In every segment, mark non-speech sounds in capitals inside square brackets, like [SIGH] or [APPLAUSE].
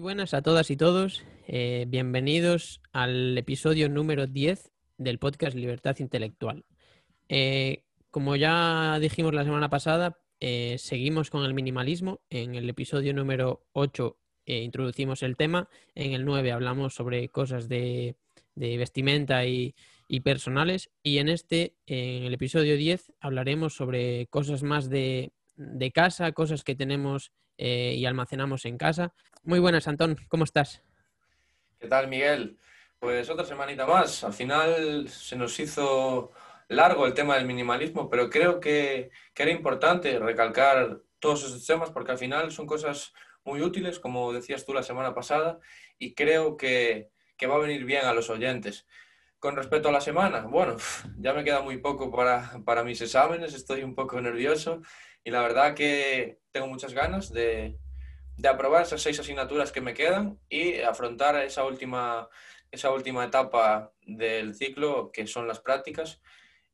Buenas a todas y todos. Eh, bienvenidos al episodio número 10 del podcast Libertad Intelectual. Eh, como ya dijimos la semana pasada, eh, seguimos con el minimalismo. En el episodio número 8 introducimos el tema. En el 9 hablamos sobre cosas de, vestimenta y, personales. Y en este, en el episodio 10, hablaremos sobre cosas más de, de casa, cosas que tenemos y almacenamos en casa. Muy buenas, Antón, ¿cómo estás? ¿Qué tal, Miguel? Pues otra semanita más. Al final se nos hizo largo el tema del minimalismo, pero creo que, era importante recalcar todos esos temas porque al final son cosas muy útiles, como decías tú la semana pasada, y creo que, va a venir bien a los oyentes. Con respecto a la semana, bueno, [LAUGHS] ya me queda muy poco para, para mis exámenes, estoy un poco nervioso y la verdad que tengo muchas ganas de, de aprobar esas seis asignaturas que me quedan y afrontar esa última, esa última etapa del ciclo, que son las prácticas,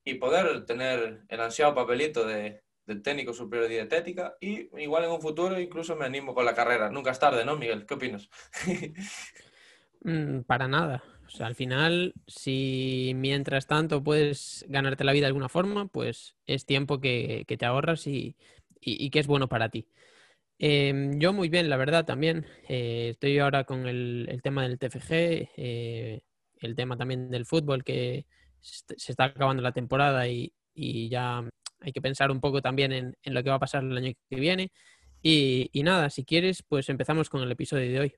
y poder tener el ansiado papelito de, técnico superior de dietética y igual en un futuro incluso me animo con la carrera. Nunca es tarde, ¿no, Miguel? ¿Qué opinas? [LAUGHS] Mm, para nada. Al final, si mientras tanto puedes ganarte la vida de alguna forma, pues es tiempo que, te ahorras y, y que es bueno para ti. Em, yo muy bien, la verdad, también. Eh, estoy ahora con el, tema del TFG, eh, el tema también del fútbol, que se está acabando la temporada y, ya hay que pensar un poco también en, lo que va a pasar el año que viene. Y, nada, si quieres, pues empezamos con el episodio de hoy.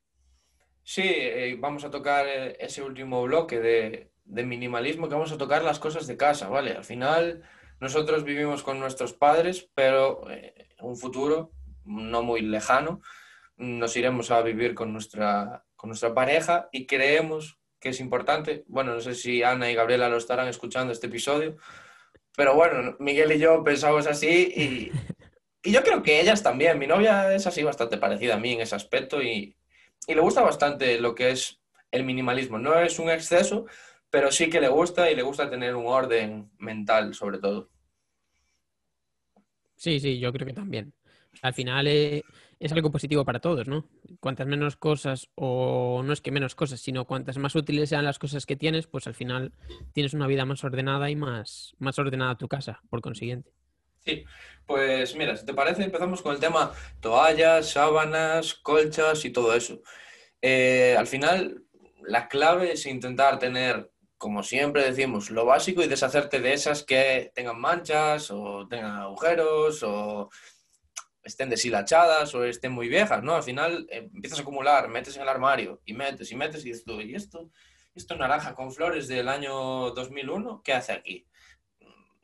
Sí, eh, vamos a tocar ese último bloque de, de minimalismo, que vamos a tocar las cosas de casa, ¿vale? Al final, nosotros vivimos con nuestros padres, pero en un futuro no muy lejano, nos iremos a vivir con nuestra, con nuestra pareja y creemos que es importante. Bueno, no sé si Ana y Gabriela lo estarán escuchando este episodio, pero bueno, Miguel y yo pensamos así y, y yo creo que ellas también. Mi novia es así bastante parecida a mí en ese aspecto y, y le gusta bastante lo que es el minimalismo. No es un exceso, pero sí que le gusta y le gusta tener un orden mental sobre todo. Sí, sí, yo creo que también al final eh, es algo positivo para todos, ¿no? Cuantas menos cosas, o no es que menos cosas, sino cuantas más útiles sean las cosas que tienes, pues al final tienes una vida más ordenada y más, más ordenada tu casa, por consiguiente. Sí, pues mira, si te parece, empezamos con el tema toallas, sábanas, colchas y todo eso. Eh, al final, la clave es intentar tener, como siempre decimos, lo básico y deshacerte de esas que tengan manchas o tengan agujeros o estén deshilachadas o estén muy viejas, ¿no? Al final eh, empiezas a acumular, metes en el armario y metes y metes y dices ¿y esto? ¿Esto naranja con flores del año 2001? ¿Qué hace aquí?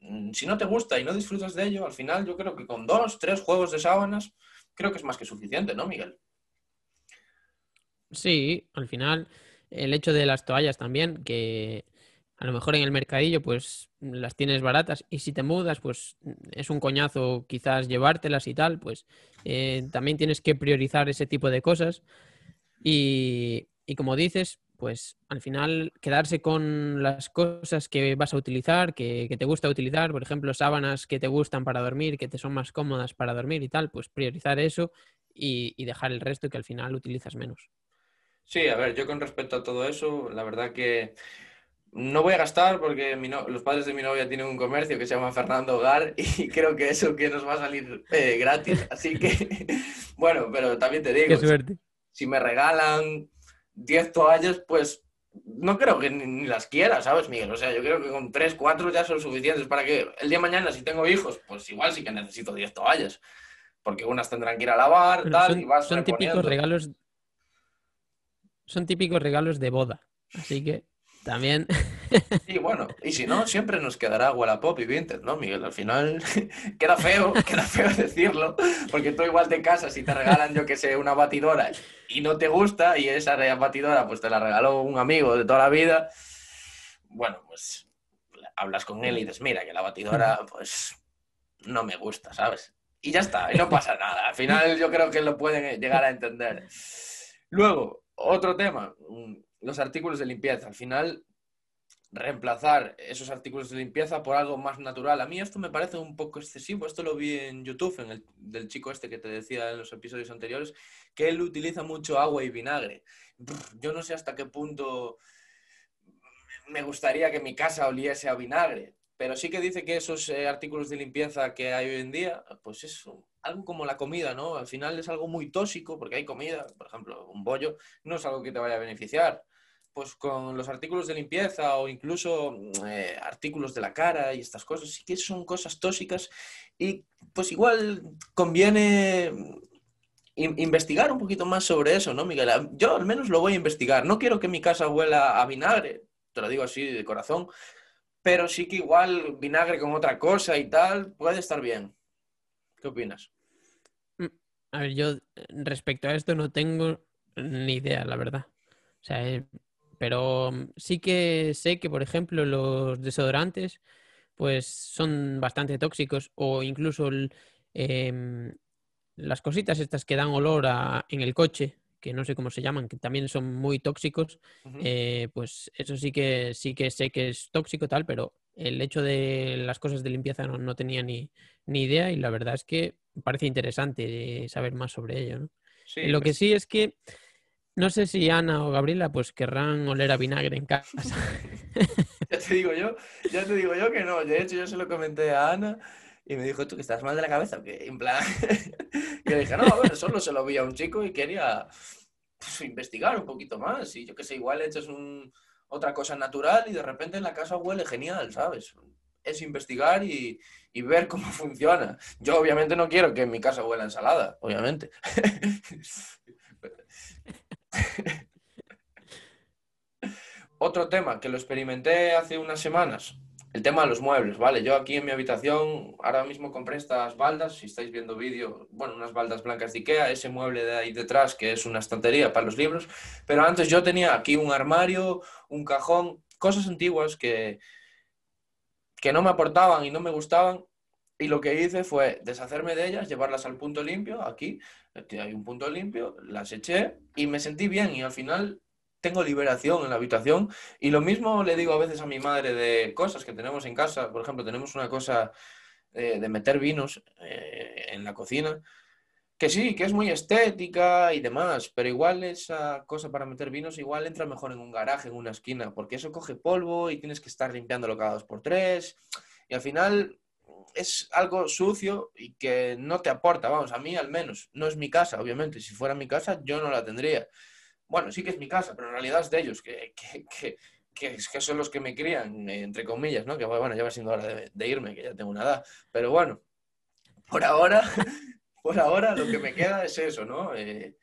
Mm, si no te gusta y no disfrutas de ello, al final yo creo que con dos, tres juegos de sábanas, creo que es más que suficiente, ¿no, Miguel? Sí, al final el hecho de las toallas también, que a lo mejor en el mercadillo pues las tienes baratas y si te mudas pues es un coñazo quizás llevártelas y tal, pues eh, también tienes que priorizar ese tipo de cosas y, como dices, pues al final quedarse con las cosas que vas a utilizar, que, te gusta utilizar, por ejemplo, sábanas que te gustan para dormir, que te son más cómodas para dormir y tal, pues priorizar eso y dejar el resto que al final utilizas menos. Sí, a ver, yo con respecto a todo eso, la verdad que no voy a gastar porque los padres de mi novia tienen un comercio que se llama Fernando Hogar [LAUGHS] y creo que eso que nos va a salir eh, gratis. Así que, [LAUGHS] bueno, pero también te digo, Si, me regalan 10 toallas, pues no creo que ni, las quiera, ¿sabes, Miguel? O sea, yo creo que con 3, 4 ya son suficientes para que el día de mañana, si tengo hijos, pues igual sí que necesito 10 toallas. Porque unas tendrán que ir a lavar, tal, son, y vas Son típicos regalos... Son típicos regalos de boda. Así que también. Y bueno, y si no, siempre nos quedará Wallapop y Vinted, ¿no, Miguel? Al final [LAUGHS] queda feo, [LAUGHS] queda feo decirlo, porque tú igual te casas y te regalan, yo que sé, una batidora y no te gusta y esa batidora pues te la regaló un amigo de toda la vida. Bueno, pues hablas con él y dices, mira, que la batidora pues no me gusta, ¿sabes? Y ya está, y no pasa nada. Al final yo creo que lo pueden llegar a entender. Luego, otro tema, los artículos de limpieza. Al final, reemplazar esos artículos de limpieza por algo más natural. A mí esto me parece un poco excesivo. Esto lo vi en YouTube, en el, del chico este que te decía en los episodios anteriores, que él utiliza mucho agua y vinagre. Yo no sé hasta qué punto me gustaría que mi casa oliese a vinagre, pero sí que dice que esos eh, artículos de limpieza que hay hoy en día, pues es algo como la comida, ¿no? Al final es algo muy tóxico porque hay comida, por ejemplo, un bollo, no es algo que te vaya a beneficiar pues con los artículos de limpieza o incluso mm, eh, artículos de la cara y estas cosas, sí que son cosas tóxicas y pues igual conviene investigar un poquito más sobre eso, ¿no, Miguel? Yo al menos lo voy a investigar. No quiero que mi casa huela a vinagre, te lo digo así de corazón, pero sí que igual vinagre con otra cosa y tal puede estar bien. ¿Qué opinas? Mm, a ver, yo respecto a esto no tengo ni idea, la verdad. O sea, eh, pero mm, sí que sé que, por ejemplo, los desodorantes pues son bastante tóxicos o incluso em, las cositas estas que dan olor en el coche, que no sé cómo se llaman, que también son muy tóxicos, eh, pues eso sí que sí que sé que es tóxico tal, pero el hecho de las cosas de limpieza no, tenía ni, idea y la verdad es que parece interesante saber más sobre ello. Lo que pues sí es que no sé si Ana o Gabriela pues querrán oler a vinagre en casa. [LAUGHS] ya te digo yo, ya te digo yo que no. De hecho, yo se lo comenté a Ana y me dijo, ¿tú que estás mal de la cabeza? Que en plan... [LAUGHS] y yo dije, no, a ver, solo se lo vi a un chico y quería pues, investigar un poquito más. Y yo que sé, igual echas un... otra cosa natural y de repente en la casa huele genial, ¿sabes? Es investigar y, y ver cómo [LAUGHS] funciona. Yo obviamente no quiero que en mi casa huela ensalada, obviamente. Otro tema que lo experimenté hace unas semanas, el tema de los muebles, ¿vale? Yo aquí en mi habitación ahora mismo compré estas baldas, si estáis viendo vídeo, bueno, unas baldas blancas de Ikea, ese mueble de ahí detrás que es una estantería para los libros, pero antes yo tenía aquí un armario, un cajón, cosas antiguas que, que no me aportaban y no me gustaban y lo que hice fue deshacerme de ellas, llevarlas al punto limpio, aquí, hay un punto limpio, las eché y me sentí bien y al final tengo liberación en la habitación. Y lo mismo le digo a veces a mi madre de cosas que tenemos en casa. Por ejemplo, tenemos una cosa eh, de meter vinos eh, en la cocina, que sí, que es muy estética y demás, pero igual esa cosa para meter vinos igual entra mejor en un garaje, en una esquina, porque eso coge polvo y tienes que estar limpiándolo cada dos por tres. Y al final es algo sucio y que no te aporta, vamos, a mí al menos. No es mi casa, obviamente. Si fuera mi casa, yo no la tendría. Bueno, sí que es mi casa, pero en realidad es de ellos, que, que, que, que son los que me crían, entre comillas, ¿no? Que bueno, ya va siendo hora de, irme, que ya tengo una edad. Pero bueno, por ahora, [LAUGHS] por ahora lo que me queda es eso, ¿no? Eh,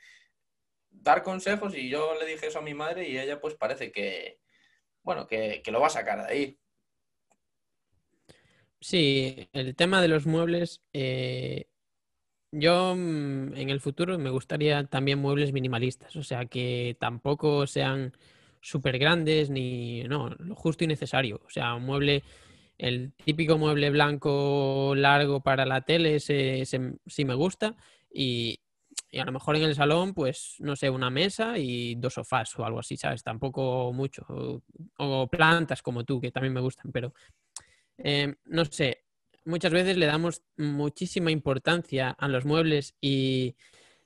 dar consejos y yo le dije eso a mi madre y ella pues parece que, bueno, que, que lo va a sacar de ahí. Sí, el tema de los muebles, eh, yo mm, en el futuro me gustaría también muebles minimalistas, o sea, que tampoco sean súper grandes ni, no, lo justo y necesario. O sea, un mueble, el típico mueble blanco largo para la tele, ese, sí me gusta. Y, a lo mejor en el salón, pues, no sé, una mesa y dos sofás o algo así, ¿sabes? Tampoco mucho. o plantas como tú, que también me gustan, pero Em, no sé, muchas veces le damos muchísima importancia a los muebles y,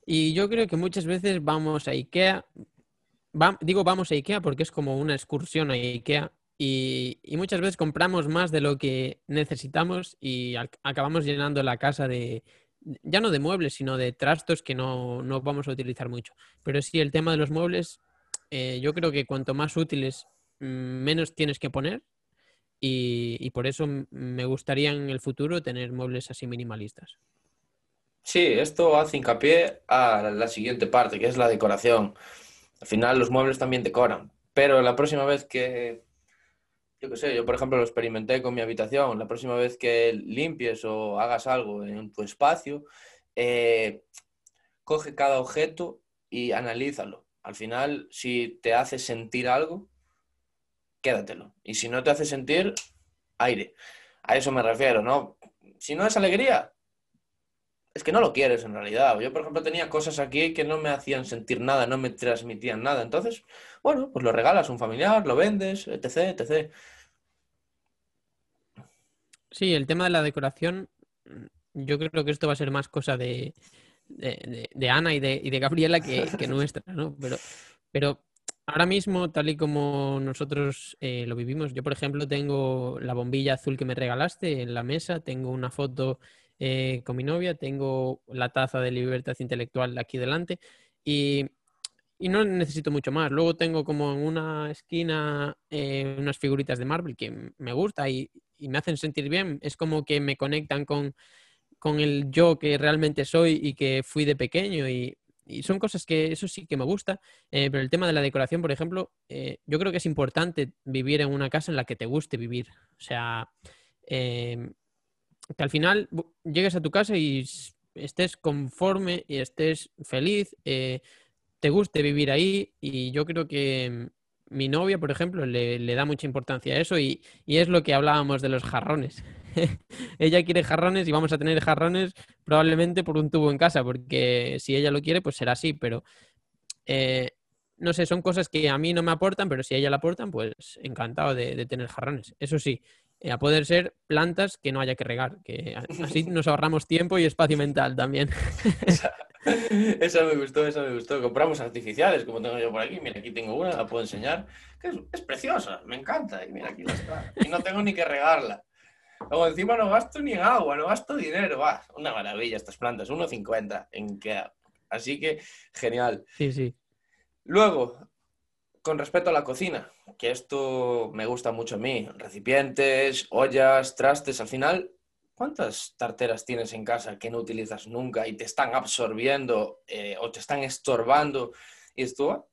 yo creo que muchas veces vamos a IKEA, digo vamos a IKEA porque es como una excursión a IKEA y, muchas veces compramos más de lo que necesitamos y acabamos llenando la casa de, ya no de muebles, sino de trastos que no, vamos a utilizar mucho. Pero sí, el tema de los muebles, eh, yo creo que cuanto más útiles, mm, menos tienes que poner y, por eso me gustaría en el futuro tener muebles así minimalistas. Sí, esto hace hincapié a la siguiente parte, que es la decoración. Al final los muebles también decoran, pero la próxima vez que, yo qué sé, yo por ejemplo lo experimenté con mi habitación, la próxima vez que limpies o hagas algo en tu espacio, eh, coge cada objeto y analízalo. Al final, si te hace sentir algo, quédatelo. Y si no te hace sentir, aire. A eso me refiero, ¿no? Si no es alegría, es que no lo quieres en realidad. Yo, por ejemplo, tenía cosas aquí que no me hacían sentir nada, no me transmitían nada. Entonces, bueno, pues lo regalas a un familiar, lo vendes, etc, etc. Sí, el tema de la decoración, yo creo que esto va a ser más cosa de, de, Ana y de, y de Gabriela que, que nuestra, ¿no? Pero, pero ahora mismo, tal y como nosotros eh, lo vivimos, yo por ejemplo tengo la bombilla azul que me regalaste en la mesa, tengo una foto eh, con mi novia, tengo la taza de libertad intelectual aquí delante y, no necesito mucho más. Luego tengo como en una esquina eh, unas figuritas de Marvel que me gusta y, y, me hacen sentir bien. Es como que me conectan con, con el yo que realmente soy y que fui de pequeño y, y son cosas que eso sí que me gusta, eh, pero el tema de la decoración, por ejemplo, eh, yo creo que es importante vivir en una casa en la que te guste vivir. O sea, em, que al final llegues a tu casa y estés conforme y estés feliz, eh, te guste vivir ahí y yo creo que mi novia, por ejemplo, le, da mucha importancia a eso y, es lo que hablábamos de los jarrones. [LAUGHS] ella quiere jarrones y vamos a tener jarrones probablemente por un tubo en casa, porque si ella lo quiere, pues será así, pero eh, no sé, son cosas que a mí no me aportan, pero si a ella la aportan, pues encantado de, tener jarrones. Eso sí, eh, a poder ser plantas que no haya que regar, que así [LAUGHS] nos ahorramos tiempo y espacio mental también. [LAUGHS] Esa me gustó, esa me gustó. Compramos artificiales, como tengo yo por aquí. Mira, aquí tengo una, la puedo enseñar. Que es, preciosa, me encanta. Y mira, aquí la está. Y no tengo ni que regarla. Luego encima no gasto ni en agua, no gasto dinero. Va, una maravilla estas plantas, 1,50 en que Así que genial. Sí, sí. Luego, con respecto a la cocina, que esto me gusta mucho a mí. Recipientes, ollas, trastes, al final ¿Cuántas tarteras tienes en casa que no utilizas nunca y te están absorbiendo eh, o te están estorbando? Y esto,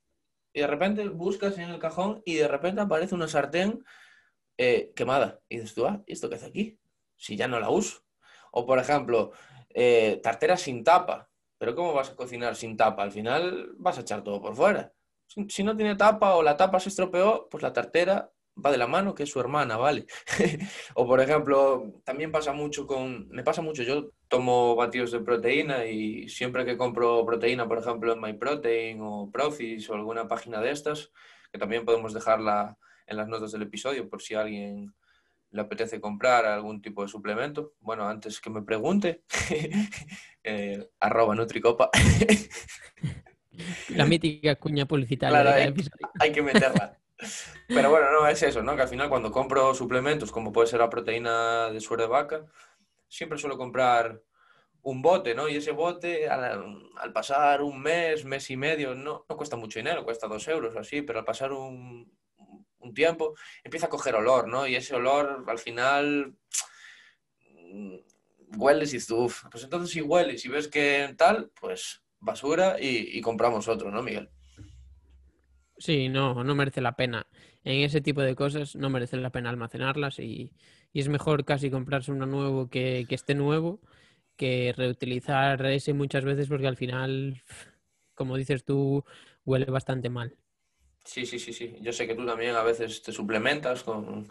y de repente buscas en el cajón y de repente aparece una sartén eh, quemada. Y dices tú, ah, ¿y esto qué hace aquí? Si ya no la uso. O por ejemplo, eh, tartera sin tapa. Pero ¿cómo vas a cocinar sin tapa? Al final vas a echar todo por fuera. Si no tiene tapa o la tapa se estropeó, pues la tartera va de la mano, que es su hermana, ¿vale? [LAUGHS] o por ejemplo, también pasa mucho con, me pasa mucho, yo tomo batidos de proteína y siempre que compro proteína, por ejemplo, en MyProtein o Profis o alguna página de estas, que también podemos dejarla en las notas del episodio por si a alguien le apetece comprar algún tipo de suplemento. Bueno, antes que me pregunte, [LAUGHS] eh, arroba Nutricopa. La mítica cuña publicitaria. hay que meterla. Pero bueno, no, es eso, ¿no? Que al final cuando compro suplementos, como puede ser la proteína de suero de vaca, siempre suelo comprar un bote, ¿no? Y ese bote, al, pasar un mes, mes y medio, no, no cuesta mucho dinero, cuesta dos euros o así, pero al pasar un, un tiempo, empieza a coger olor, ¿no? Y ese olor, al final, mm, hueles y uff. Pues entonces si hueles y ves que tal, pues basura y, y compramos otro, ¿no, Miguel? Sí, no, no merece la pena. En ese tipo de cosas no merece la pena almacenarlas y, es mejor casi comprarse uno nuevo que, esté nuevo que reutilizar ese muchas veces porque al final, como dices tú, huele bastante mal. Sí, sí, sí, sí. Yo sé que tú también a veces te suplementas con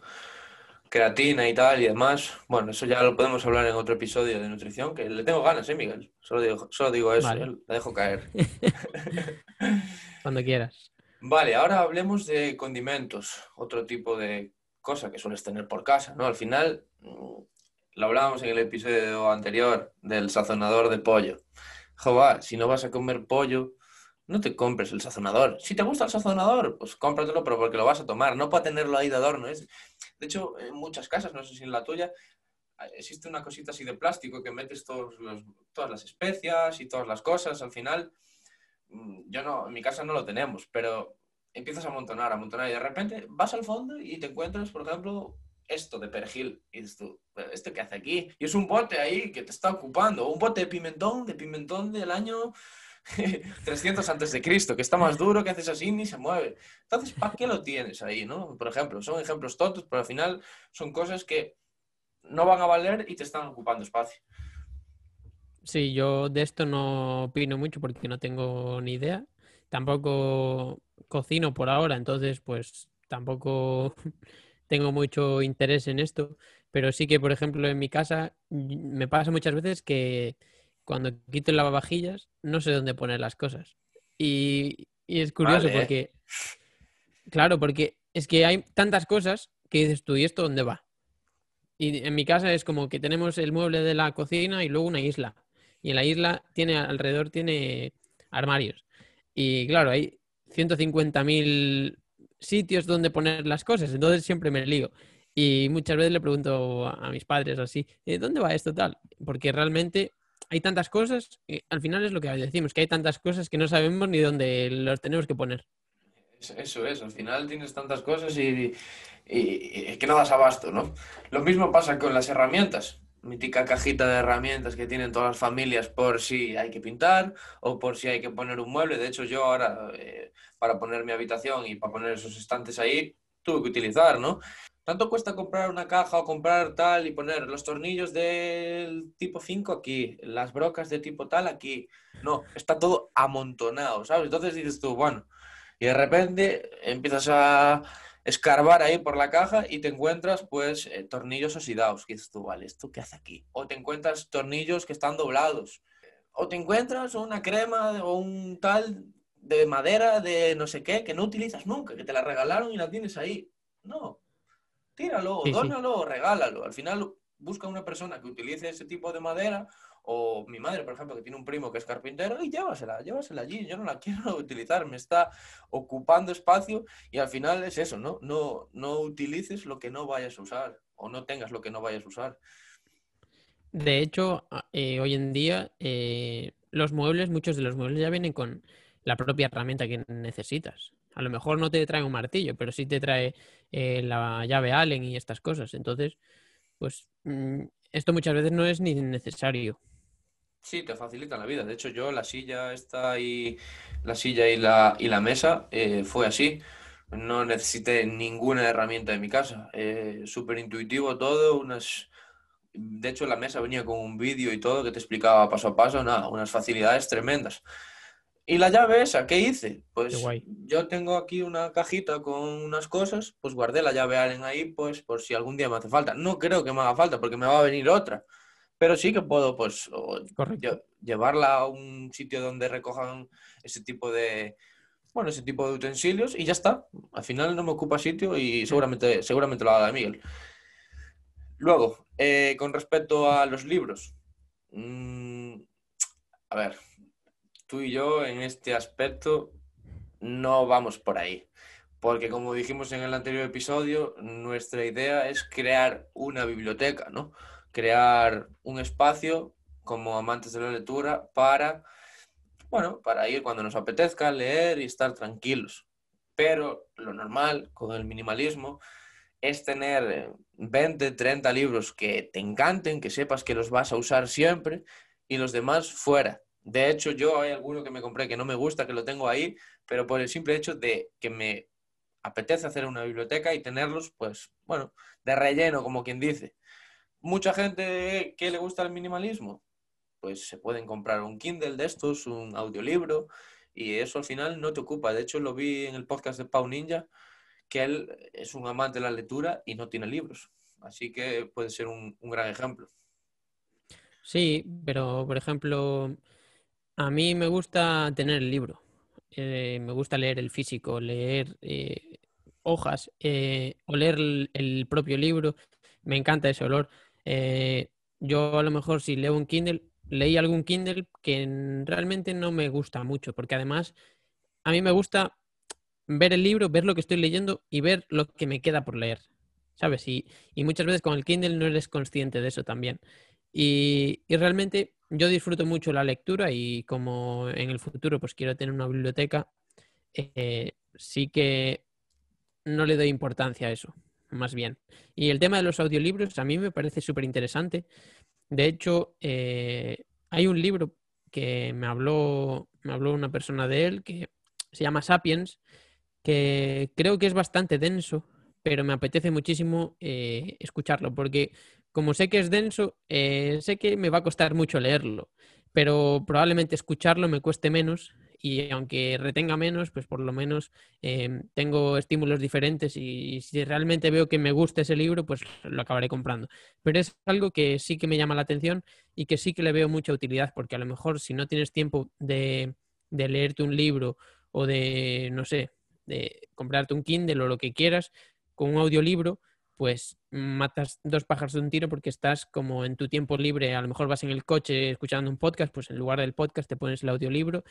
creatina y tal y demás. Bueno, eso ya lo podemos hablar en otro episodio de nutrición, que le tengo ganas, ¿eh, Miguel? Solo digo, solo digo eso, ¿eh? la dejo caer. [LAUGHS] [LAUGHS] Cuando quieras. Vale, ahora hablemos de condimentos, otro tipo de cosa que sueles tener por casa, ¿no? Al final, mm, lo hablábamos en el episodio anterior del sazonador de pollo. Jova, si no vas a comer pollo, no te compres el sazonador. Si te gusta el sazonador, pues cómpratelo, pero porque lo vas a tomar, no para tenerlo ahí de adorno. Es... De hecho, en muchas casas, no sé si en la tuya, existe una cosita así de plástico que metes todos todas las especias y todas las cosas. Al final, Mm, yo no, en mi casa no lo tenemos, pero empiezas a amontonar, a amontonar y de repente vas al fondo y te encuentras, por ejemplo, esto de perejil. Y dices tú, ¿esto qué hace aquí? Y es un bote ahí que te está ocupando, un bote de pimentón, de pimentón del año [LAUGHS] 300 antes de Cristo, que está más duro, que haces así ni se mueve. Entonces, ¿para qué lo tienes ahí, no? Por ejemplo, son ejemplos tontos, pero al final son cosas que no van a valer y te están ocupando espacio. Sí, yo de esto no opino mucho porque no tengo ni idea. Tampoco cocino por ahora, entonces pues tampoco [LAUGHS] tengo mucho interés en esto. Pero sí que, por ejemplo, en mi casa me pasa muchas veces que cuando quito el lavavajillas no sé dónde poner las cosas. Y, es curioso porque, claro, porque es que hay tantas cosas que dices tú, ¿y esto dónde va? Y en mi casa es como que tenemos el mueble de la cocina y luego una isla. Y en la isla tiene alrededor tiene armarios. Y claro, hay 150.000 sitios donde poner las cosas, entonces siempre me lío. Y muchas veces le pregunto a mis padres así, eh, ¿dónde va esto tal? Porque realmente hay tantas cosas, al final es lo que decimos, que hay tantas cosas que no sabemos ni dónde los tenemos que poner. Eso es, al final tienes tantas cosas y, y, que no das abasto, ¿no? Lo mismo pasa con las herramientas. Mítica cajita de herramientas que tienen todas las familias por si hay que pintar o por si hay que poner un mueble. De hecho, yo ahora, eh, para poner mi habitación y para poner esos estantes ahí, tuve que utilizar, ¿no? ¿Cuánto cuesta comprar una caja o comprar tal y poner los tornillos del tipo 5 aquí, las brocas de tipo tal aquí? No, está todo amontonado, ¿sabes? Entonces dices tú, bueno, y de repente empiezas a escarbar ahí por la caja y te encuentras pues eh, tornillos oxidados. Y dices tú, vale, ¿esto qué hace aquí? O te encuentras tornillos que están doblados. O te encuentras una crema o un tal de madera de no sé qué que no utilizas nunca, que te la regalaron y la tienes ahí. No, tíralo, dónalo, regálalo. Al final busca una persona que utilice ese tipo de madera o mi madre, por ejemplo, que tiene un primo que es carpintero y llévasela, llévasela allí. Yo no la [LAUGHS] quiero utilizar, me está ocupando espacio y al final es eso, ¿no? No, no utilices lo que no vayas a usar o no tengas lo que no vayas a usar. De hecho, eh, hoy en día eh, los muebles, muchos de los muebles ya vienen con la propia herramienta que necesitas. A lo mejor no te trae un martillo, pero sí te trae eh, la llave Allen y estas cosas. Entonces, pues mm, esto muchas veces no es ni necesario. Sí, te facilita la vida. De hecho, yo la silla esta y la silla y la, y la mesa eh, fue así. No necesité ninguna herramienta en mi casa. Eh, Súper intuitivo todo. Unas... De hecho, la mesa venía con un vídeo y todo que te explicaba paso a paso. Nada, unas facilidades tremendas. ¿Y la llave esa? ¿Qué hice? Pues yo tengo aquí una cajita con unas cosas, pues guardé la llave Allen ahí, pues por si algún día me hace falta. No creo que me haga falta porque me va a venir otra, pero sí que puedo, pues, llevarla a un sitio donde recojan ese tipo de, bueno, ese tipo de utensilios y ya está. Al final no me ocupa sitio y seguramente, seguramente lo haga Miguel. Luego, eh, con respecto a los libros. Mm, a ver, tú y yo en este aspecto no vamos por ahí. Porque como dijimos en el anterior episodio, nuestra idea es crear una biblioteca, ¿no? Crear un espacio como amantes de la lectura para, bueno, para ir cuando nos apetezca, leer y estar tranquilos. Pero lo normal con el minimalismo es tener 20, 30 libros que te encanten, que sepas que los vas a usar siempre y los demás fuera. De hecho, yo hay alguno que me compré que no me gusta, que lo tengo ahí, pero por el simple hecho de que me apetece hacer una biblioteca y tenerlos, pues, bueno, de relleno, como quien dice. Mucha gente que le gusta el minimalismo, pues se pueden comprar un Kindle de estos, un audiolibro, y eso al final no te ocupa. De hecho, lo vi en el podcast de Pau Ninja, que él es un amante de la lectura y no tiene libros. Así que puede ser un, un gran ejemplo. Sí, pero por ejemplo, a mí me gusta tener el libro. Eh, me gusta leer el físico, leer eh, hojas, eh, oler el, propio libro. Me encanta ese olor. yo a lo mejor si leo un Kindle, leí algún Kindle que realmente no me gusta mucho, porque además a mí me gusta ver el libro, ver lo que estoy leyendo y ver lo que me queda por leer. ¿Sabes? Y, y muchas veces con el Kindle no eres consciente de eso también. Y realmente yo disfruto mucho la lectura y como en el futuro pues quiero tener una biblioteca, eh, sí que no le doy importancia a eso, más bien. Y el tema de los audiolibros a mí me parece súper interesante. De hecho, eh, hay un libro que me habló, me habló una persona de él que se llama Sapiens, que creo que es bastante denso, pero me apetece muchísimo eh, escucharlo, porque como sé que es denso, eh, sé que me va a costar mucho leerlo, pero probablemente escucharlo me cueste menos y aunque retenga menos, pues por lo menos em, tengo estímulos diferentes y, si realmente veo que me gusta ese libro, pues lo acabaré comprando. Pero es algo que sí que me llama la atención y que sí que le veo mucha utilidad, porque a lo mejor si no tienes tiempo de, de leerte un libro o de, no sé, de comprarte un Kindle o lo que quieras, un audiolibro, pues matas dos pájaros de un tiro porque estás como en tu tiempo libre, a lo mejor vas en el coche escuchando un podcast, pues en lugar del podcast te pones el audiolibro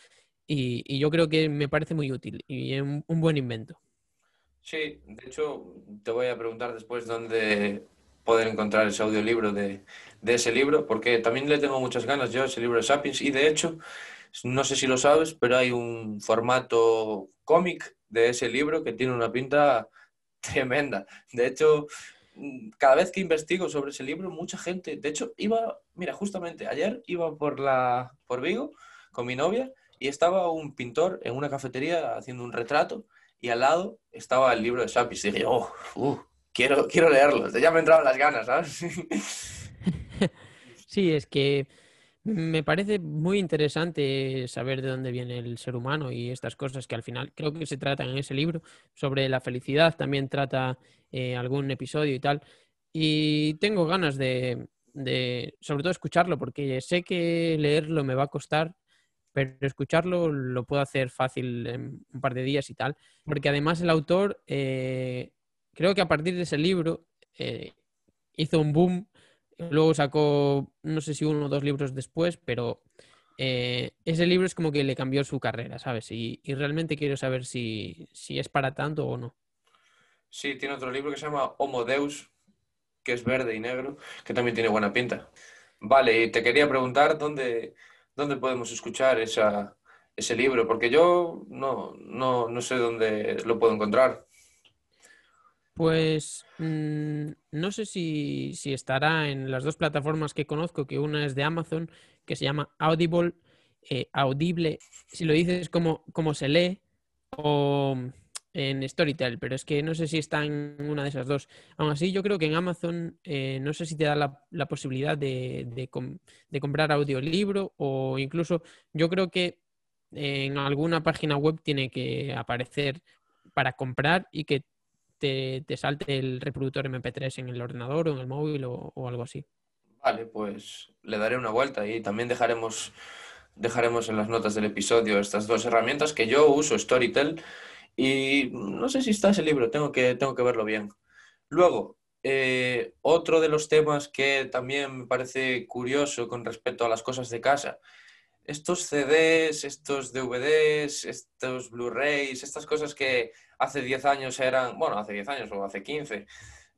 y, yo creo que me parece muy útil y un, un buen invento. Sí, de hecho te voy a preguntar después dónde poder encontrar ese audiolibro de, de ese libro, porque también le tengo muchas ganas yo a ese libro de Sapiens y de hecho, no sé si lo sabes, pero hay un formato cómic de ese libro que tiene una pinta [LAUGHS] tremenda. De hecho, cada vez que investigo sobre ese libro, mucha gente, de hecho, iba, mira, justamente ayer iba por la por Vigo con mi novia y estaba un pintor en una cafetería haciendo un retrato y al lado estaba el libro de Sapiens. Y dije, oh, uh, quiero, quiero leerlo. Ya me entraban las ganas, ¿sabes? [LAUGHS] sí, es que me parece muy interesante saber de dónde viene el ser humano y estas cosas que al final creo que se tratan en ese libro. Sobre la felicidad también trata eh, algún episodio y tal. Y tengo ganas de, sobre todo, escucharlo porque sé que leerlo me va a costar, pero escucharlo lo puedo hacer fácil en un par de días y tal. Porque además el autor, eh, creo que a partir de ese libro, eh, hizo un boom Luego sacó, no sé si uno o dos libros después, pero eh, ese libro es como que le cambió su carrera, ¿sabes? Y, realmente quiero saber si, es para tanto o no. Sí, tiene otro libro que se llama Homo Deus, que es verde y negro, que también tiene buena pinta. Vale, y te quería preguntar dónde, dónde podemos escuchar esa, ese libro, porque yo no, no, no sé dónde lo puedo encontrar. Pues mm, no sé si, estará en las dos plataformas que conozco, que una es de Amazon, que se llama Audible, eh, Audible, si lo dices como, como se lee, o en Storytel, pero es que no sé si está en una de esas dos. Aún así, yo creo que en Amazon eh, no sé si te da la, posibilidad de, de, comprar audiolibro o incluso yo creo que en alguna página web tiene que aparecer para comprar y que te, salte el reproductor MP3 en el ordenador o en el móvil o, algo así. Vale, pues le daré una vuelta y también dejaremos, dejaremos en las notas del episodio estas dos herramientas que yo uso, Storytel, y no sé si está ese libro, tengo que, tengo que verlo bien. Luego, eh, otro de los temas que también me parece curioso con respecto a las cosas de casa estos CDs, estos DVDs, estos Blu-rays, estas cosas que hace 10 años eran, bueno, hace 10 años o hace 15,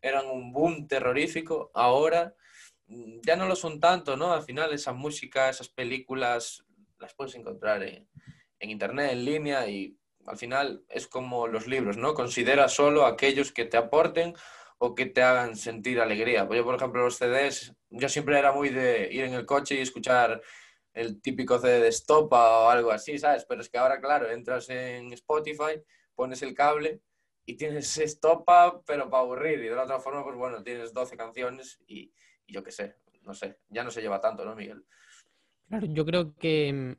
eran un boom terrorífico, ahora mm, ya no lo son tanto, ¿no? Al final esa música, esas películas, las puedes encontrar en, internet, en línea y al final es como los libros, ¿no? Considera solo aquellos que te aporten o que te hagan sentir alegría. Pues yo, por ejemplo, los CDs, yo siempre era muy de ir en el coche y escuchar el típico CD de estopa o algo así, ¿sabes? Pero es que ahora, claro, entras en Spotify, pones el cable y tienes estopa, pero para aburrir. Y de la otra forma, pues bueno, tienes 12 canciones y, yo qué sé, no sé, ya no se lleva tanto, ¿no, Miguel? Claro, yo creo que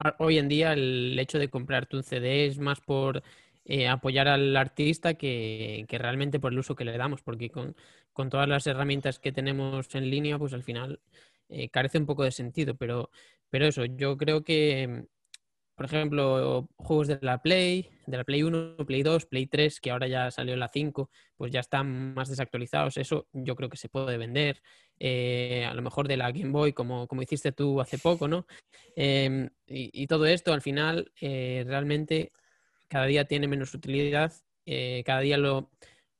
mm, hoy en día el hecho de comprarte un CD es más por eh, apoyar al artista que, realmente por el uso que le damos, porque con, con todas las herramientas que tenemos en línea, pues al final eh, carece un poco de sentido, pero, pero eso, yo creo que, por ejemplo, juegos de la Play, de la Play 1, Play 2, Play 3, que ahora ya salió la 5, pues ya están más desactualizados, eso yo creo que se puede vender. Eh, a lo mejor de la Game Boy, como, como hiciste tú hace poco, ¿no? Em, y, todo esto al final eh, realmente cada día tiene menos utilidad, cada día lo,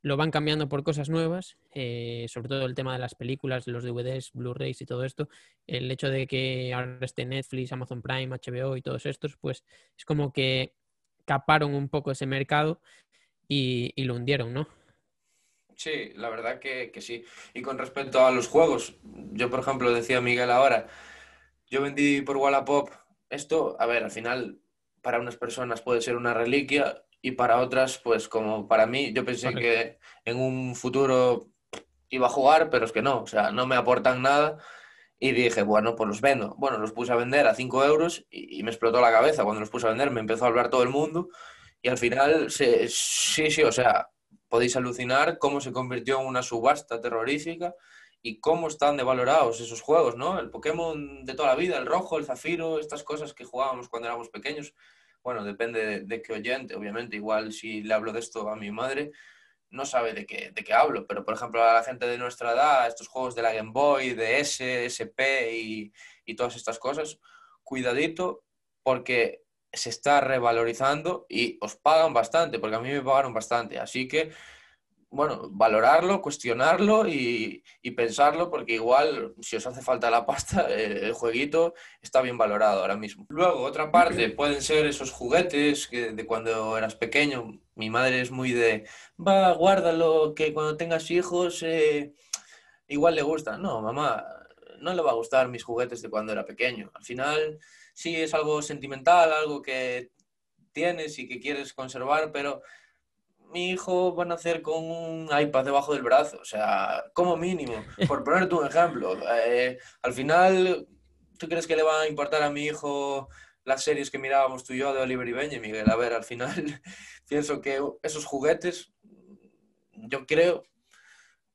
lo van cambiando por cosas nuevas, eh, sobre todo el tema de las películas, los DVDs, Blu-rays y todo esto. El hecho de que ahora esté Netflix, Amazon Prime, HBO y todos estos, pues es como que caparon un poco ese mercado y, lo hundieron, ¿no? Sí, la verdad que, que, sí. Y con respecto a los juegos, yo por ejemplo decía Miguel ahora, yo vendí por Wallapop esto, a ver, al final para unas personas puede ser una reliquia y para otras, pues como para mí, yo pensé que en un futuro iba a jugar, pero es que no, o sea, no me aportan nada. Y dije, bueno, pues los vendo. Bueno, los puse a vender a 5 euros y, me explotó la cabeza. Cuando los puse a vender me empezó a hablar todo el mundo y al final, sí, sí, o sea, podéis alucinar cómo se convirtió en una subasta terrorífica y cómo están devalorados esos juegos, ¿no? El Pokémon de toda la vida, el rojo, el zafiro, estas cosas que jugábamos cuando éramos pequeños, bueno, depende de, qué oyente, obviamente, igual si le hablo de esto a mi madre, no sabe de qué, de qué hablo, pero por ejemplo a la gente de nuestra edad, estos juegos de la Game Boy, de S, SP y, y todas estas cosas, cuidadito porque se está revalorizando y os pagan bastante, porque a mí me pagaron bastante, así que bueno, valorarlo, cuestionarlo y, pensarlo, porque igual si os hace falta la pasta, [LAUGHS] el, jueguito está bien valorado ahora mismo. Luego, otra parte, pueden ser esos juguetes que de cuando eras pequeño. Mi madre es muy de, va, guárdalo, que cuando tengas hijos eh, igual le gusta. No, mamá, no le va a gustar mis juguetes de cuando era pequeño. Al final, sí es algo sentimental, algo que tienes y que quieres conservar, pero mi hijo va a nacer con un iPad debajo del brazo, o sea, como mínimo, por [LAUGHS] ponerte un ejemplo. Eh, al final, ¿tú crees que le va a importar a mi hijo las series que mirábamos tú y yo de Oliver y Benji, Miguel? A ver, al final [LAUGHS] pienso que esos juguetes, yo creo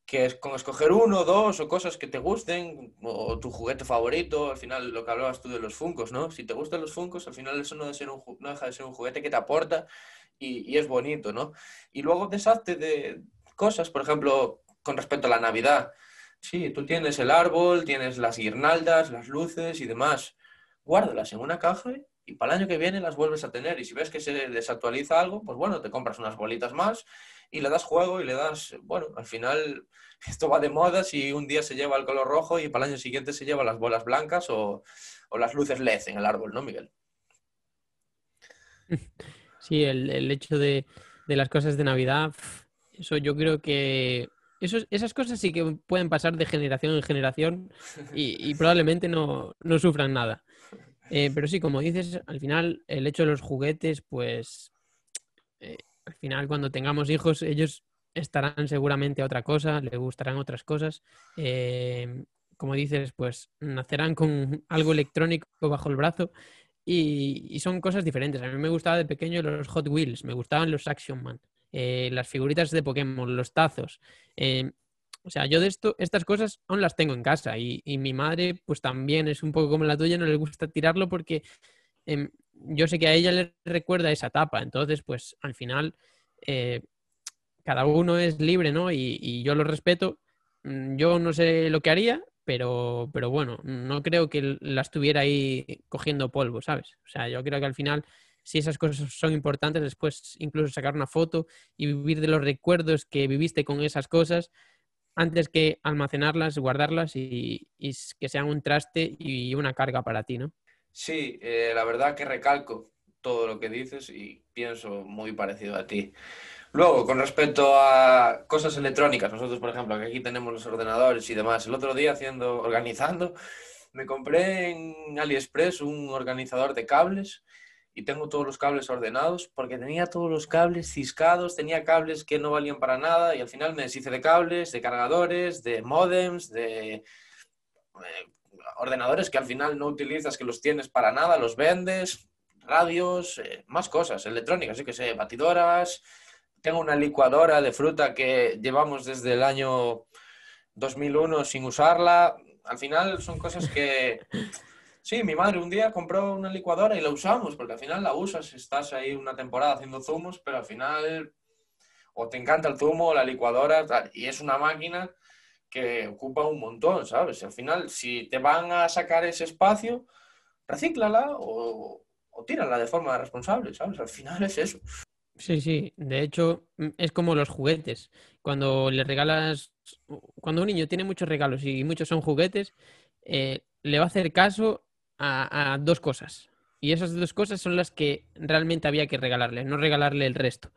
que es con escoger uno, dos o cosas que te gusten, o tu juguete favorito, al final lo que hablabas tú de los funcos, ¿no? Si te gustan los funcos, al final eso no, ser un, no deja de ser un juguete que te aporta y, es bonito, ¿no? Y luego deshazte de cosas, por ejemplo, con respecto a la Navidad. Sí, tú tienes el árbol, tienes las guirnaldas, las luces y demás. Guárdalas en una caja y para el año que viene las vuelves a tener. Y si ves que se desactualiza algo, pues bueno, te compras unas bolitas más y le das juego y le das, bueno, al final [LAUGHS] esto va de moda si un día se lleva el color rojo y para el año siguiente se lleva las bolas blancas o, o las luces LED en el árbol, ¿no, Miguel? [LAUGHS] Sí, el, hecho de, las cosas de Navidad, eso yo creo que esas cosas sí que pueden pasar de generación en generación y, probablemente no, sufran nada. Eh, pero sí, como dices, al final el hecho de los juguetes, pues eh, al final cuando tengamos hijos, ellos estarán seguramente a otra cosa, les gustarán otras cosas. Eh, como dices, pues nacerán con algo electrónico bajo el brazo y, son cosas diferentes. A mí me gustaba de pequeño los Hot Wheels, me gustaban los Action Man, eh, las figuritas de Pokémon, los tazos. Eh, o sea, yo de esto, estas cosas aún las tengo en casa y, mi madre pues también es un poco como la tuya, no le gusta tirarlo porque em, yo sé que a ella le recuerda esa etapa. Entonces, pues al final eh, cada uno es libre, ¿no? y yo lo respeto. Mm, yo no sé lo que haría, pero, pero bueno, no creo que la estuviera ahí cogiendo polvo, ¿sabes? O sea, yo creo que al final, si esas cosas son importantes, después incluso sacar una foto y vivir de los recuerdos que viviste con esas cosas, antes que almacenarlas, guardarlas y, que sean un traste y una carga para ti, ¿no? Sí, eh, la verdad que recalco todo lo que dices y pienso muy parecido a ti. Luego, con respecto a cosas electrónicas, nosotros, por ejemplo, que aquí tenemos los ordenadores y demás, el otro día haciendo, organizando, me compré en AliExpress un organizador de cables y tengo todos los cables ordenados porque tenía todos los cables ciscados, tenía cables que no valían para nada y al final me deshice de cables, de cargadores, de modems, de eh, ordenadores que al final no utilizas, que los tienes para nada, los vendes, radios, eh, más cosas, electrónicas, sí que sé, batidoras, tengo una licuadora de fruta que llevamos desde el año 2001 sin usarla. Al final son cosas que... [LAUGHS] Sí, mi madre un día compró una licuadora y la usamos, porque al final la usas, estás ahí una temporada haciendo zumos, pero al final o te encanta el zumo o la licuadora, y es una máquina que ocupa un montón, ¿sabes? Al final, si te van a sacar ese espacio, recíclala o, o tírala de forma responsable, ¿sabes? Al final es eso. Sí, sí. De hecho, mm, es como los juguetes. Cuando le regalas, cuando un niño tiene muchos regalos y muchos son juguetes, eh, le va a hacer caso a, dos cosas. Y esas dos cosas son las que realmente había que regalarle, no regalarle el resto.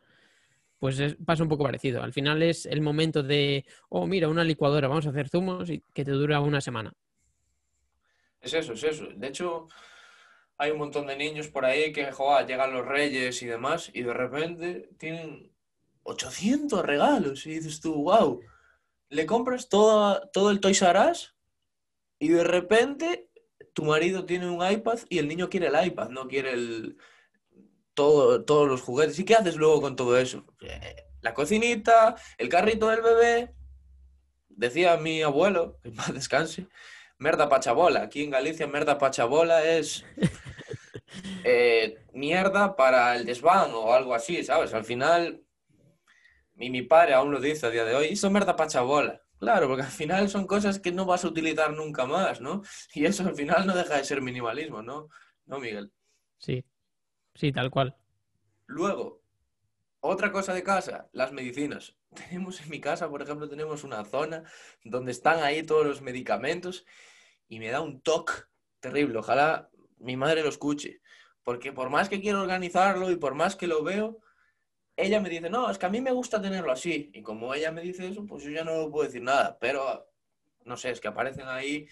Pues pasa un poco parecido. Al final es el momento de, oh, mira, una licuadora, vamos a hacer zumos y que te dura una semana. Es eso, es eso. De hecho, hay un montón de niños por ahí que, joder, llegan los reyes y demás, y de repente tienen 800 regalos. Y dices tú, wow, le compras todo, todo el Toys R Us y de repente tu marido tiene un iPad y el niño quiere el iPad, no quiere el, todo, todos los juguetes. ¿Y qué haces luego con todo eso? Eh, la cocinita, el carrito del bebé. Decía mi abuelo, que más descanse, merda pachabola. Aquí en Galicia, merda pachabola es eh, mierda para el desván o algo así, ¿sabes? Al final, Y mi padre aún lo dice a día de hoy, eso merda pachabola. Claro, porque al final son cosas que no vas a utilizar nunca más, ¿no? Y eso al final no deja de ser minimalismo, ¿no? ¿No, Miguel? Sí, sí, tal cual. Luego, otra cosa de casa, las medicinas. [LAUGHS] Tenemos en mi casa, por ejemplo, tenemos una zona donde están ahí todos los medicamentos y me da un toque terrible. Ojalá mi madre lo escuche. Porque por más que quiero organizarlo y por más que lo veo, ella me dice, no, es que a mí me gusta tenerlo así. Y como ella me dice eso, pues yo ya no puedo decir nada. Pero, no sé, es que aparecen ahí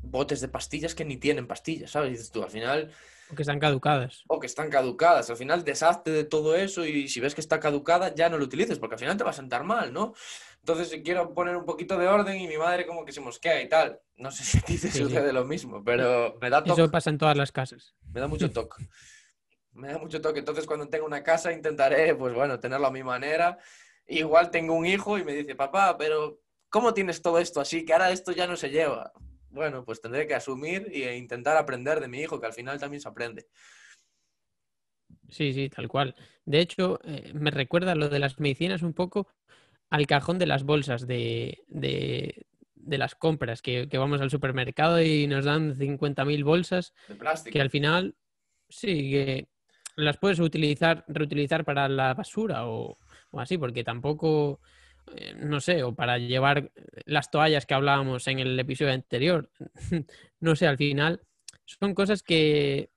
botes de pastillas que ni tienen pastillas, ¿sabes? Dices tú, al final... O que están caducadas. O que están caducadas. Al final deshazte de todo eso y si ves que está caducada, ya no lo utilices, porque al final te va a sentar mal, ¿no? Entonces quiero poner un poquito de orden y mi madre como que se mosquea y tal. No sé si a ti te sucede lo mismo, pero me da toque. Eso pasa en todas las casas. Me da mucho [LAUGHS] toque me da mucho toque. Entonces, cuando tenga una casa, intentaré, pues bueno, tenerlo a mi manera. Igual tengo un hijo y me dice, papá, pero ¿cómo tienes todo esto así? Que ahora esto ya no se lleva. Bueno, pues tendré que asumir e intentar aprender de mi hijo, que al final también se aprende. Sí, sí, tal cual. De hecho, eh, me recuerda lo de las medicinas un poco al cajón de las bolsas de, de, las compras, que, que, vamos al supermercado y nos dan 50.000 bolsas. De plástico. Que al final, sí, que las puedes utilizar, reutilizar para la basura o, así, porque tampoco, no sé, o para llevar las toallas que hablábamos en el episodio anterior. [LAUGHS] no sé, al final son cosas que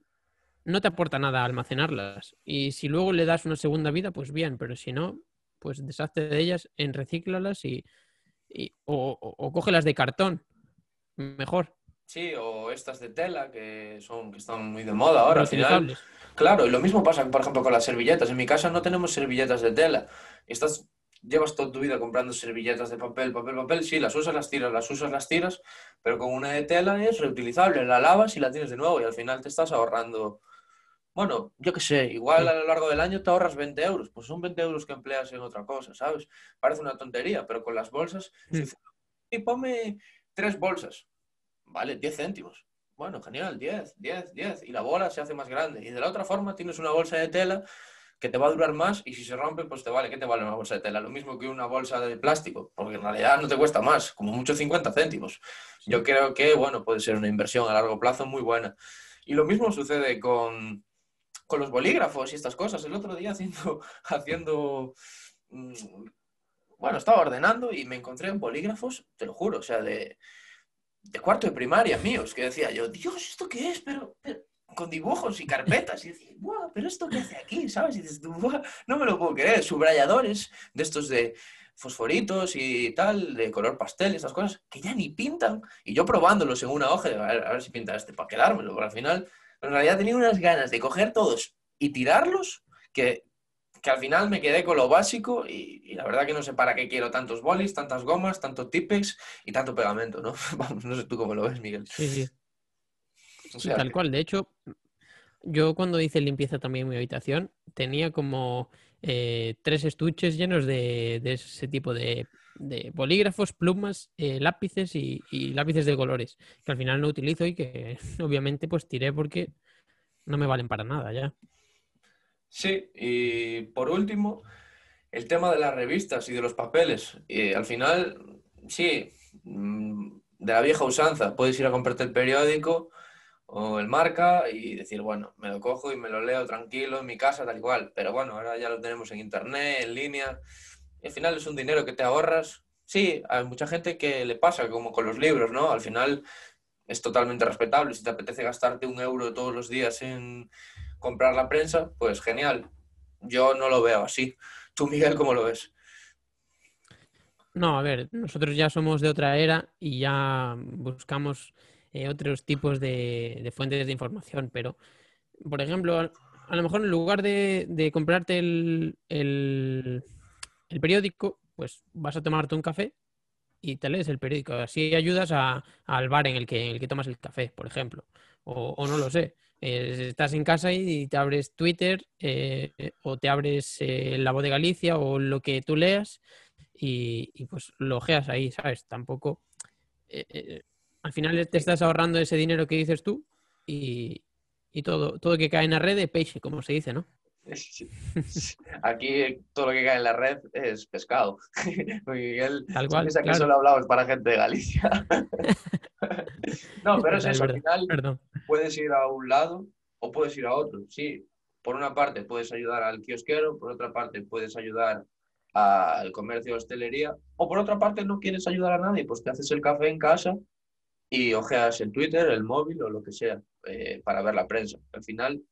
no te aporta nada almacenarlas. Y si luego le das una segunda vida, pues bien, pero si no, pues deshazte de ellas, en recíclalas y, o, o, cógelas de cartón. Mejor. Sí, o estas de tela que son que están muy de moda ahora. Al final, claro, y lo mismo pasa, por ejemplo, con las servilletas. En mi casa no tenemos servilletas de tela. Estás, llevas toda tu vida comprando servilletas de papel, papel, papel. Sí, las usas, las tiras, las usas, las tiras, pero con una de tela es reutilizable. La lavas y la tienes de nuevo y al final te estás ahorrando. Bueno, yo qué sé, igual a lo largo del año te ahorras 20 euros. Pues son 20 euros que empleas en otra cosa, ¿sabes? Parece una tontería, pero con las bolsas. Y ponme tres bolsas vale 10 céntimos. Bueno, genial, 10, 10, 10. Y la bola se hace más grande. Y de la otra forma tienes una bolsa de tela que te va a durar más y si se rompe, pues te vale. ¿Qué te vale una bolsa de tela? Lo mismo que una bolsa de plástico, porque en realidad no te cuesta más, como mucho 50 céntimos. Yo creo que, bueno, puede ser una inversión a largo plazo muy buena. Y lo mismo sucede con, con los bolígrafos y estas cosas. El otro día haciendo, [LAUGHS] haciendo mm, bueno, estaba ordenando y me encontré en bolígrafos, te lo juro, o sea, de, de cuarto de primaria míos, que decía yo, Dios, ¿esto qué es? Pero, con dibujos y carpetas. Y decía, ¡guau! ¿Pero esto qué hace aquí? ¿Sabes? Y dices, no me lo puedo creer. Subrayadores de estos de fosforitos y tal, de color pastel, esas cosas, que ya ni pintan. Y yo probándolos en una hoja, a ver, a ver si pinta este para quedármelo, pero al final, en realidad tenía unas ganas de coger todos y tirarlos que que al final me quedé con lo básico y, la verdad que no sé para qué quiero tantos bolis, tantas gomas, tanto tipex y tanto pegamento, ¿no? [LAUGHS] Vamos, no sé tú cómo lo ves, Miguel. Sí, sí. Tal cual. De hecho, yo cuando hice limpieza también en mi habitación tenía como eh, tres estuches llenos de, ese tipo de, bolígrafos, plumas, eh, lápices y, y, lápices de colores, que al final no utilizo y que [LAUGHS] obviamente pues tiré porque no me valen para nada ya. Sí, y por último, el tema de las revistas y de los papeles. Y al final, sí, mm, de la vieja usanza, puedes ir a comprarte el periódico o el marca y decir, bueno, me lo cojo y me lo leo tranquilo en mi casa, tal igual. Pero bueno, ahora ya lo tenemos en internet, en línea. Y al final es un dinero que te ahorras. Sí, hay mucha gente que le pasa, como con los libros, ¿no? Al final es totalmente respetable. Si te apetece gastarte un euro todos los días en comprar la prensa, pues genial. Yo no lo veo así. [LAUGHS] ¿Tú, Miguel, cómo lo ves? No, a ver, nosotros ya somos de otra era y ya buscamos eh, otros tipos de, fuentes de información, pero, por ejemplo, a, lo mejor en lugar de, comprarte el, el, periódico, pues vas a tomarte un café y te lees el periódico. Así ayudas al bar en el, que, en el que tomas el café, por ejemplo. o no lo sé. Eh, estás en casa y te abres Twitter eh, o te abres La Voz de Galicia o lo que tú leas y, pues lo ojeas ahí, ¿sabes? Tampoco... al final te estás ahorrando ese dinero que dices tú y, todo, todo que cae en la red de peixe, como se dice, ¿no? Aquí todo lo que cae en la red es pescado. [LAUGHS] Miguel Tal cual, piensa que claro. solo hablamos para gente de Galicia. [LAUGHS] no, pero es eso, al final Perdón. puedes ir a un lado o puedes ir a otro. Sí, por una parte puedes ayudar al kiosquero, por otra parte puedes ayudar al comercio de hostelería, o por otra parte no quieres ayudar a nadie, pues te haces el café en casa y ojeas el Twitter, el móvil o lo que sea eh, para ver la prensa. Al final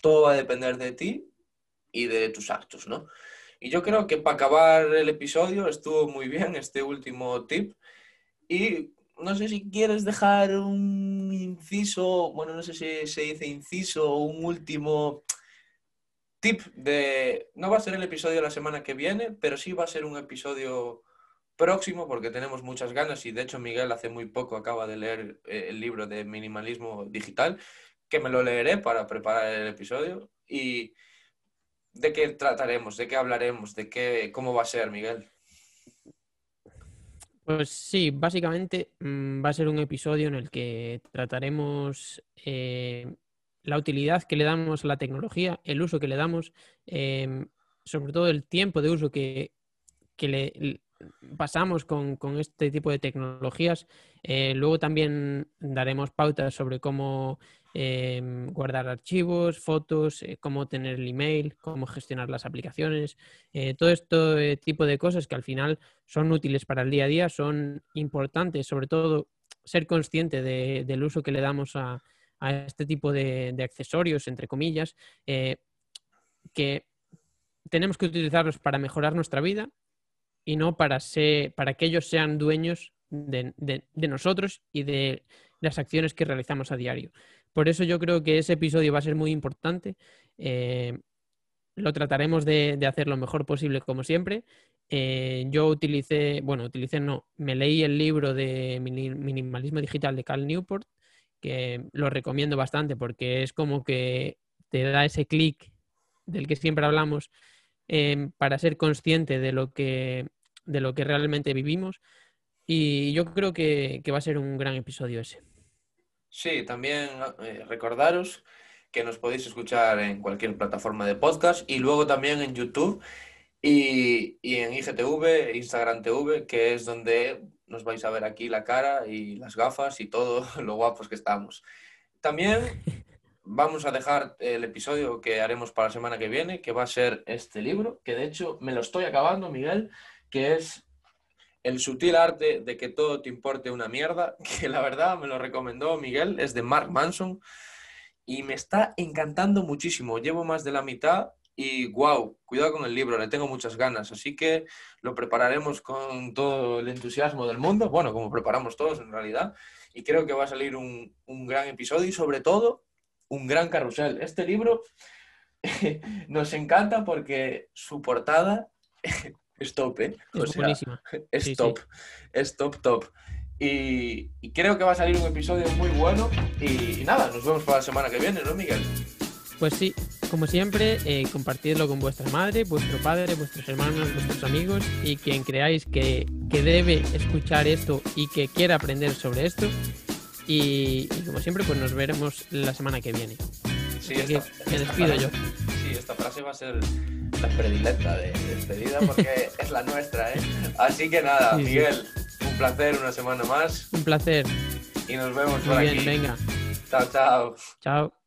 todo va a depender de ti y de tus actos, ¿no? Y yo creo que para acabar el episodio estuvo muy bien este último tip y no sé si quieres dejar un inciso, bueno, no sé si se dice inciso o un último tip de... No va a ser el episodio la semana que viene, pero sí va a ser un episodio próximo porque tenemos muchas ganas y de hecho Miguel hace muy poco acaba de leer eh, el libro de minimalismo digital, que me lo leeré para preparar el episodio y de qué trataremos, de qué hablaremos, de qué, cómo va a ser, Miguel. Pues sí, básicamente mm, va a ser un episodio en el que trataremos eh, la utilidad que le damos a la tecnología, el uso que le damos, eh, sobre todo el tiempo de uso que, que le pasamos con, con, este tipo de tecnologías. Eh, luego también daremos pautas sobre cómo eh, guardar archivos, fotos, eh, cómo tener el email, cómo gestionar las aplicaciones, eh, todo este tipo de cosas que al final son útiles para el día a día, son importantes, sobre todo ser consciente de, del uso que le damos a, a este tipo de, accesorios, entre comillas, que tenemos que utilizarlos para mejorar nuestra vida y no para, ser, para que ellos sean dueños de, nosotros y de las acciones que realizamos a diario. Por eso yo creo que ese episodio va a ser muy importante. Eh, lo trataremos de, de, hacer lo mejor posible, como siempre. Eh, yo utilicé, bueno, utilicé no, me leí el libro de Minimalismo Digital de Cal Newport, que lo recomiendo bastante porque es como que te da ese clic del que siempre hablamos eh, para ser consciente de lo que, de lo que realmente vivimos. Y yo creo que, que va a ser un gran episodio ese. Sí, también eh, recordaros que nos podéis escuchar en cualquier plataforma de podcast y luego también en YouTube y, y, en IGTV, Instagram TV, que es donde nos vais a ver aquí la cara y las gafas y todo [LAUGHS] lo guapos que estamos. También [LAUGHS] vamos a dejar el episodio que haremos para la semana que viene, que va a ser este libro, que de hecho me lo estoy acabando, Miguel, que es el sutil arte de que todo te importe una mierda, [LAUGHS] que la verdad me lo recomendó Miguel, es de Mark Manson y me está encantando muchísimo. Llevo más de la mitad y wow, cuidado con el libro, le tengo muchas ganas, así que lo prepararemos con todo el entusiasmo del mundo, bueno, como preparamos todos en realidad, y creo que va a salir un, un gran episodio y sobre todo un gran carrusel. Este libro [LAUGHS] nos encanta porque su portada [LAUGHS] es top, ¿eh? O es sea, buenísima. [LAUGHS] Es sí, top, sí. es top, top. Y, y, creo que va a salir un episodio muy bueno. Y, y, nada, nos vemos para la semana que viene, ¿no, Miguel? Pues sí, como siempre, eh, compartidlo con vuestra madre, vuestro padre, vuestros hermanos, vuestros amigos y quien creáis que, que debe escuchar esto y que quiera aprender sobre esto. Y, y, como siempre, pues nos veremos la semana que viene. Sí, Así esta, que me despido yo. Esta frase va a ser la predilecta de despedida porque [LAUGHS] es la nuestra, ¿eh? Así que nada, Sí, sí. Miguel, un placer una semana más Un placer. y nos vemos Muy por bien, aquí. venga. Chao, chao. Chao.